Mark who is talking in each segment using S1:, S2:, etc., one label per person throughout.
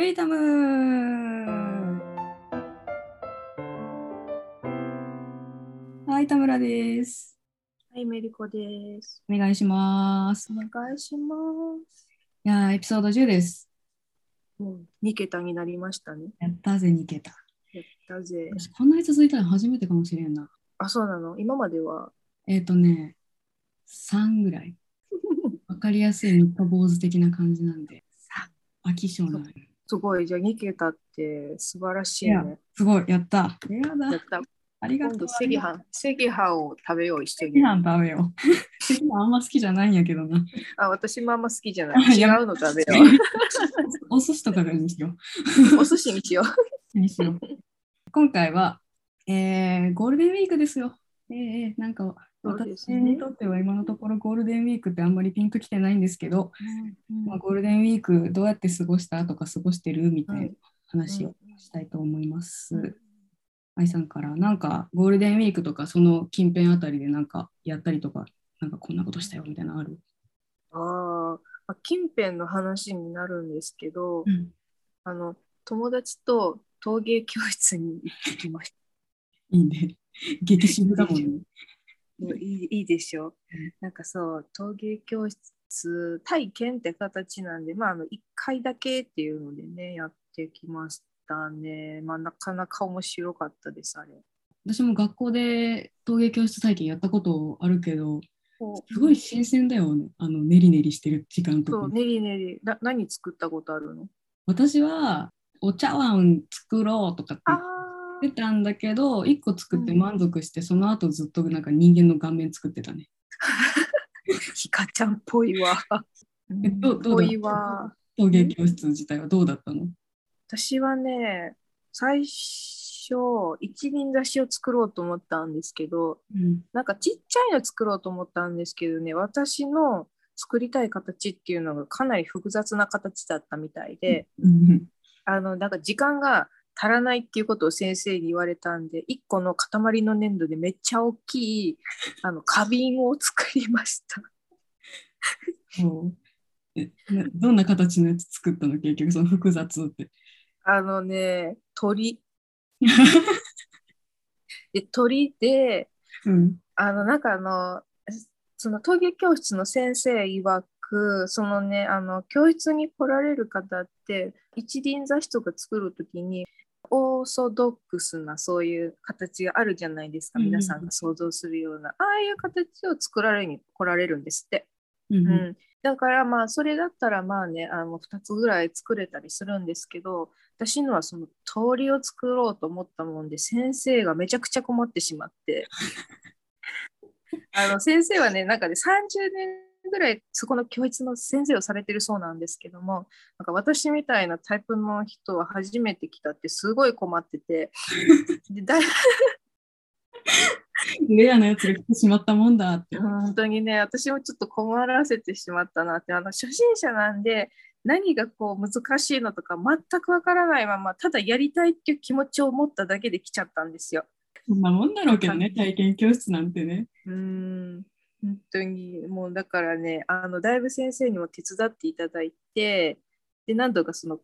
S1: メリタムはい、田村です。
S2: はい、メリコです。
S1: お願いします。
S2: お願いします。
S1: いやー、エピソード10です。
S2: もう2桁になりましたね。
S1: やったぜ、2桁。
S2: やったぜ。
S1: 私こんなに続いたの初めてかもしれんな。
S2: あ、そうなの？今までは？
S1: えっ、ー、とね、3ぐらい。わかりやすい三日坊主的な感じなんで。飽き性なのよ。
S2: すごい。じゃあ2桁って素晴らしい
S1: いや
S2: ね。
S1: すごい、やった。や
S2: や
S1: だ
S2: っ。た。
S1: ありがとう。
S2: 今度赤飯、赤飯を食べよう、一緒
S1: 赤
S2: に。
S1: 飯食べよう。赤飯あんま好きじゃないんやけどな。
S2: あ、私もあんま好きじゃない。違うの食べよ
S1: お寿司とかにしよ
S2: う。お寿司にしよう。
S1: う。にしよう。今回は、えーゴールデンウィークですよ。えーなんか私にとっては今のところゴールデンウィークってあんまりピンときてないんですけど、まあ、ゴールデンウィークどうやって過ごしたとか過ごしてるみたいな話をしたいと思います。愛さんからなんかゴールデンウィークとかその近辺あたりでなんかやったりとかなんかこんなことしたよみたいなのある、
S2: あーまあ、近辺の話になるんですけど、
S1: うん、
S2: あの友達と陶芸教室に行ってきました。
S1: いいね。激渋だもんね。
S2: もういいいいでしょ？
S1: うん。
S2: なんかそう陶芸教室体験って形なんでまああの1回だけっていうのでねやってきましたね。まあなかなか面白かったですあれ。
S1: 私も学校で陶芸教室体験やったことあるけどすごい新鮮だよね。あの練り練りしてる時間とか。
S2: そうねりねりな何作ったことあるの？
S1: 私はお茶碗作ろうとかって
S2: あ
S1: 言ってたんだけど1個作って満足して、その後ずっとなんか人間の顔面作ってたね。
S2: ひかちゃんっぽいわ。
S1: えどうどうだ陶芸教室自体はどうだったの？
S2: 私はね最初一輪挿しを作ろうと思ったんですけど
S1: うん。
S2: なんかちっちゃいの作ろうと思ったんですけどね、私の作りたい形っていうのがかなり複雑な形だったみたいで、
S1: うん。
S2: あのなんか時間が足らないっていうことを先生に言われたんで、1個の塊の粘土でめっちゃ大きいあの花瓶を作りました。
S1: どんな形のやつ作ったの？結局その複雑って。
S2: あのね、鳥。で鳥で、
S1: うん
S2: あの、なんかあの、その陶芸教室の先生曰く、そのね、あの、教室に来られる方って、一輪挿しとか作るときに、オーソドックスなそういう形があるじゃないですか、皆さんが想像するような、ああいう形を作られに来られるんですって。
S1: うん
S2: うん、だからまあそれだったらまあねあの2つぐらい作れたりするんですけど私のはその鳥を作ろうと思ったもんで先生がめちゃくちゃ困ってしまって。あの先生はねなんかね30年ぐらいそこの教室の先生をされてるそうなんですけどもなんか私みたいなタイプの人は初めて来たってすごい困ってて でだい
S1: レアなやつが来てしまったもんだって。
S2: 本当にね、私もちょっと困らせてしまったなって、あの初心者なんで、何がこう難しいのとか全くわからないまま、ただやりたいっていう気持ちを持っただけで来ちゃったんですよ。
S1: そんなもんだろうけどね、体験教室なんてね。
S2: うーん、本当にもうだからね、あのだいぶ先生にも手伝っていただいて、で、何度かその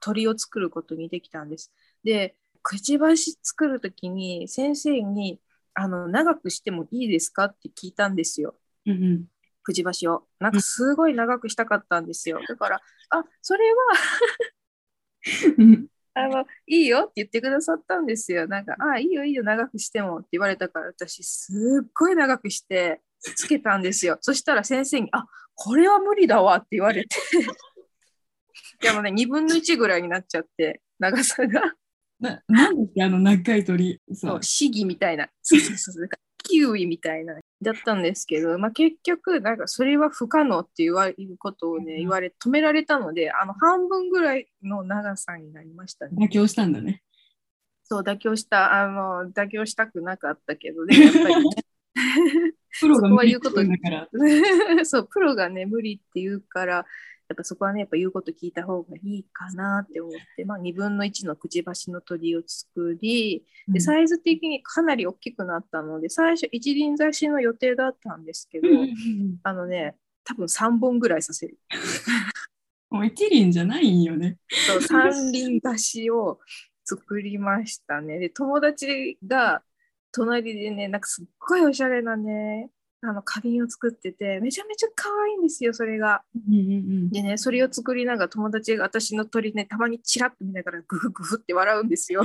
S2: 鳥を作ることにできたんです。で、くちばし作るときに先生にあの長くしてもいいですかって聞いたんですよ。
S1: うんうん
S2: くちばしを。なんかすごい長くしたかったんですよ。だから、あそれは
S1: うん
S2: あのいいよって言ってくださったんですよ。なんか、あいいよいいよ、長くしてもって言われたから、私、すっごい長くしてつけたんですよ。そしたら先生に、あこれは無理だわって言われて。でもね、2分の1ぐらいになっちゃって、長さが。
S1: ななんだっけあの長い鳥？
S2: そ、
S1: そう
S2: シギみたいな。そうそうそう。キウイみたいな。だったんですけど、まあ、結局、なんかそれは不可能って言われることをね、言われ、止められたので、あの半分ぐらいの長さになりましたね。
S1: 妥協したんだね。
S2: そう、妥協した、あの、妥協したくなかったけど、でもやっぱり、ね、
S1: プロが無理って言うんだから。
S2: そう、プロがね、無理って言うから、やっぱそこはね、やっぱ言うこと聞いた方がいいかなって思って、まあ、2分の1のくちばしの鳥を作り、でサイズ的にかなり大きくなったので、最初一輪挿しの予定だったんですけど、あのね、多分3本ぐらいさせる。
S1: もう一輪じゃないんよね。
S2: そう三輪出しを作りましたね。で友達が隣でねなんかすっごいおしゃれなねあの花瓶を作っててめちゃめちゃ可愛いんですよそれが。
S1: うんうん
S2: でねそれを作りながら友達が私の鳥ねたまにチラッと見ながらグフグフって笑うんですよ。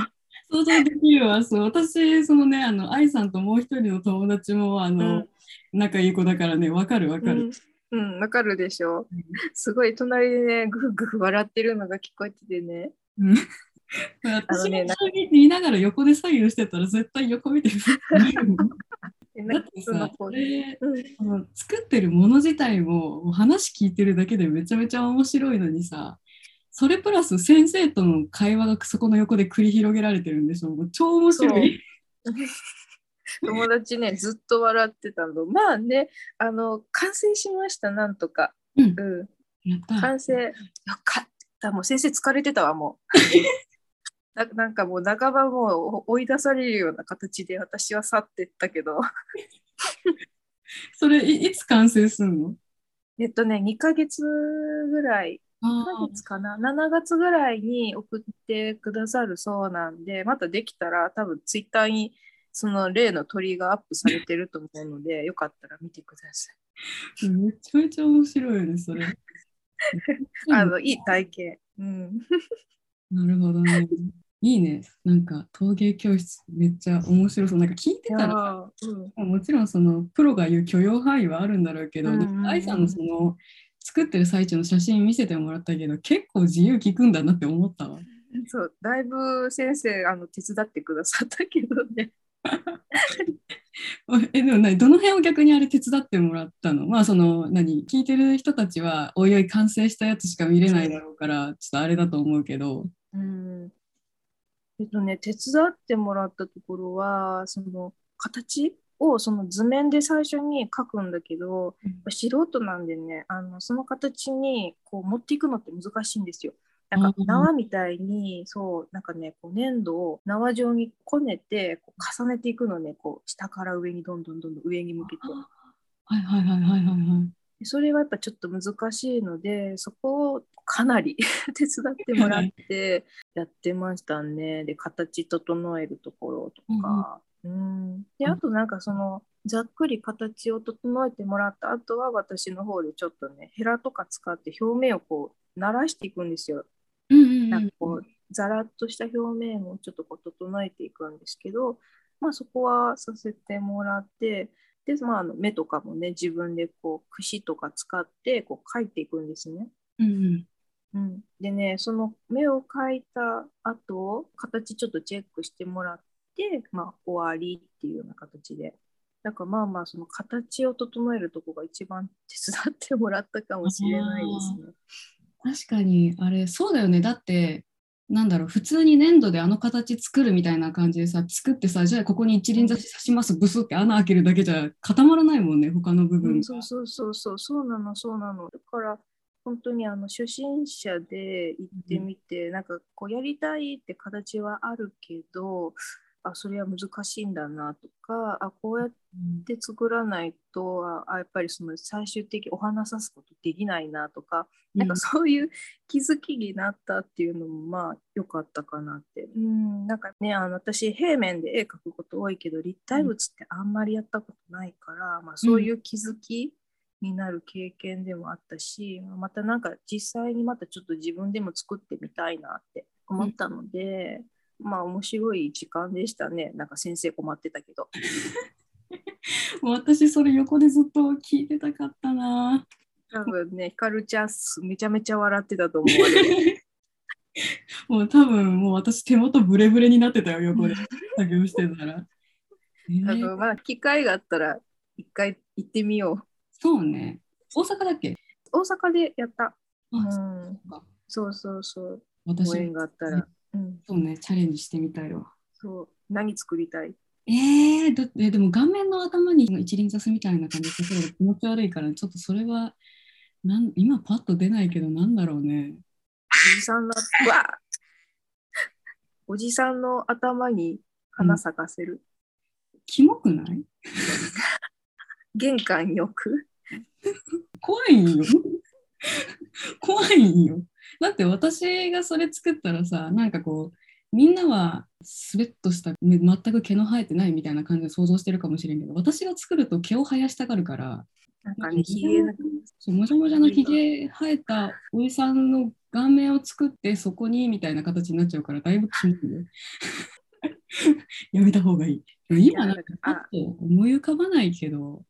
S1: 想像できるわ。そう私、そのね、あの、愛さんともう一人の友達も、あの、仲いい子だからね、わかるわかる。
S2: うん、うんわかるでしょ
S1: うん。
S2: すごい隣でねグフグフ笑ってるのが聞こえててね。
S1: うん 私も将棋見ながら横で作業してたら絶対横見てる。
S2: で
S1: だってさ、
S2: こ
S1: れ作ってるもの自体も話聞いてるだけでめちゃめちゃ面白いのにさ、それプラス先生との会話がそこの横で繰り広げられてるんでしょ。もう超面白い。
S2: 友達ねずっと笑ってたの。まあねあの完成しましたなんとか、
S1: うん。
S2: うん。完成。よかった。もう先生疲れてたわもうななんかもう半ばもう追い出されるような形で私は去ってったけど
S1: それいいつ完成すんの？
S2: えっとね2ヶ月ぐらい
S1: あ
S2: 2ヶ月かな7月ぐらいに送ってくださるそうなんでまたできたら多分ツイッターにその例の鳥がアップされてると思うので よかったら見てください。
S1: ーめちゃめちゃ面白いよね、それ。
S2: あのいい体験。うん。
S1: なるほどね。いいね。なんか陶芸教室めっちゃ面白そう。なんか聞いてたらさ
S2: うん、
S1: もちろんそのプロが言う許容範囲はあるんだろうけど、愛さんのその作ってる最中の写真見せてもらったけど結構自由聞くんだなって思ったわ。
S2: そうだいぶ先生あの手伝ってくださったけどね。
S1: えでも何？どの辺を逆にあれ手伝ってもらったの？まあその何？聞いてる人たちはおいおい完成したやつしか見れないだろうからちょっとあれだと思うけど。
S2: うん。えっとね手伝ってもらったところはその形をその図面で最初に描くんだけど、素人なんでねあのその形にこう持っていくのって難しいんですよ。なんか
S1: うん
S2: 縄みたいにそうなんかねこう粘土を縄状にこねてこう重ねていくのねこう下から上にどんどんどんどん上に向けて
S1: はいはいはいはいはいはい。
S2: でそれはやっぱちょっと難しいのでそこをかなり 手伝ってもらってやってましたね。で形整えるところとか、うんであとなんかそのざっくり形を整えてもらった後は私の方でちょっとねヘラとか使って表面をこう慣らしていくんですよ。
S1: うんうんうん。
S2: なんかこうザラッとした表面をちょっとこう整えていくんですけど、まあ、そこはさせてもらってで、まあ、あの目とかもね自分でこう櫛とか使ってこう描いていくんですね。
S1: うんうん
S2: うん、でねその目を描いた後形ちょっとチェックしてもらって、まあ、終わりっていうような形で。だからまあまあその形を整えるとこが一番手伝ってもらったかもしれないですね。
S1: 確かにあれそうだよねだってなんだろう普通に粘土であの形作るみたいな感じでさ作ってさじゃあここに一輪挿し刺しますブスって穴開けるだけじゃ固まらないもんね他の部分が。
S2: うん、そうそうそうそう。そうなのそうなの。だから本当にあの初心者で行ってみて、なんかこうやりたいって形はあるけどあそれは難しいんだなとかあこうやって作らないとああやっぱりその最終的にお花さすことできないなとか、なんかそういう気づきになったっていうのもまあ良かったかなって。うん、なんかね、あの私平面で絵描くこと多いけど立体物ってあんまりやったことないから、まあ、そういう気づきになる経験でもあったし、またなんか実際にまたちょっと自分でも作ってみたいなって思ったので、まあ面白い時間でしたね。なんか先生困ってたけど。
S1: もう私それ横でずっと聞いてたかったな
S2: 多分ね、ひかるちゃんめちゃめちゃ笑ってたと思う。
S1: もう多分もう私手元ブレブレになってたよ横で 作業してたら、えー
S2: あのまあ機会があったら一回行ってみよう。
S1: そうね大阪だっけ？
S2: 大阪でやった。う
S1: あ、
S2: ん、
S1: そうか
S2: そうそうそう。
S1: 私
S2: ご縁があったら。うん、
S1: そうねチャレンジしてみたいわ
S2: そう。何作りたい？
S1: えー、だってでも顔面の頭に一輪挿すみたいな感じで例えば気持ち悪いからちょっとそれはなん今パッと出ないけどなんだろうね
S2: おじさんの、うわおじさんの頭に花咲かせる。
S1: キモくない？
S2: 玄関に置く。
S1: 怖いよ怖いんよ。だって私がそれ作ったらさ、なんかこう、みんなはスベッとした全く毛の生えてないみたいな感じで想像してるかもしれんけど私が作ると毛を生やしたがるから
S2: なんかね、ひげ
S1: そうもじゃもじゃのひげ生えたおじさんの顔面を作ってそこにみたいな形になっちゃうからだいぶきもいよ。やめた方がいい。今なんかパッと思い浮かばないけど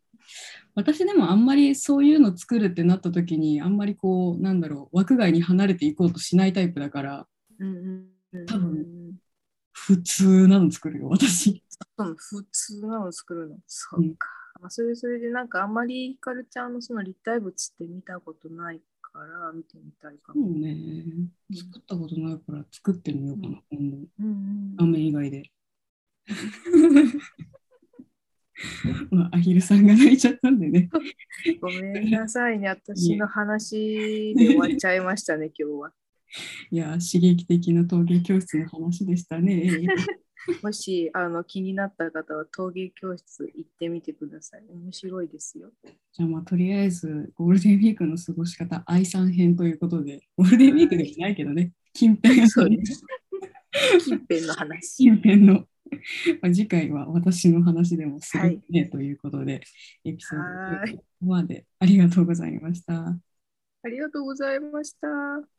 S1: 私でもあんまりそういうの作るってなった時にあんまりこうなんだろう枠外に離れていこうとしないタイプだから、
S2: うん
S1: うん、多分普通なの作るよ私。
S2: 普通なの作るのそうか。まあ、それそれでなんかあんまりひかるちゃんのその立体物って見たことないから見てみたいかも。
S1: そうね。作ったことないから作ってみようかな、今度。
S2: うんうん、
S1: 雨以外で。まあ、アヒルさんが泣いちゃったんでね。
S2: ごめんなさいね、私の話で終わっちゃいましたね、今日は。
S1: いや、刺激的な陶芸教室の話でしたね。
S2: もしあの気になった方は陶芸教室行ってみてください。面白いですよ。
S1: じゃあまあとりあえずゴールデンウィークの過ごし方愛さん編ということで、ゴールデンウィークでもないけどね、近辺
S2: そうです。近辺の話。
S1: 近辺の。まあ、次回は私の話でもするね、はい、ということで、エピソードここまでありがとうございました。
S2: ありがとうございました。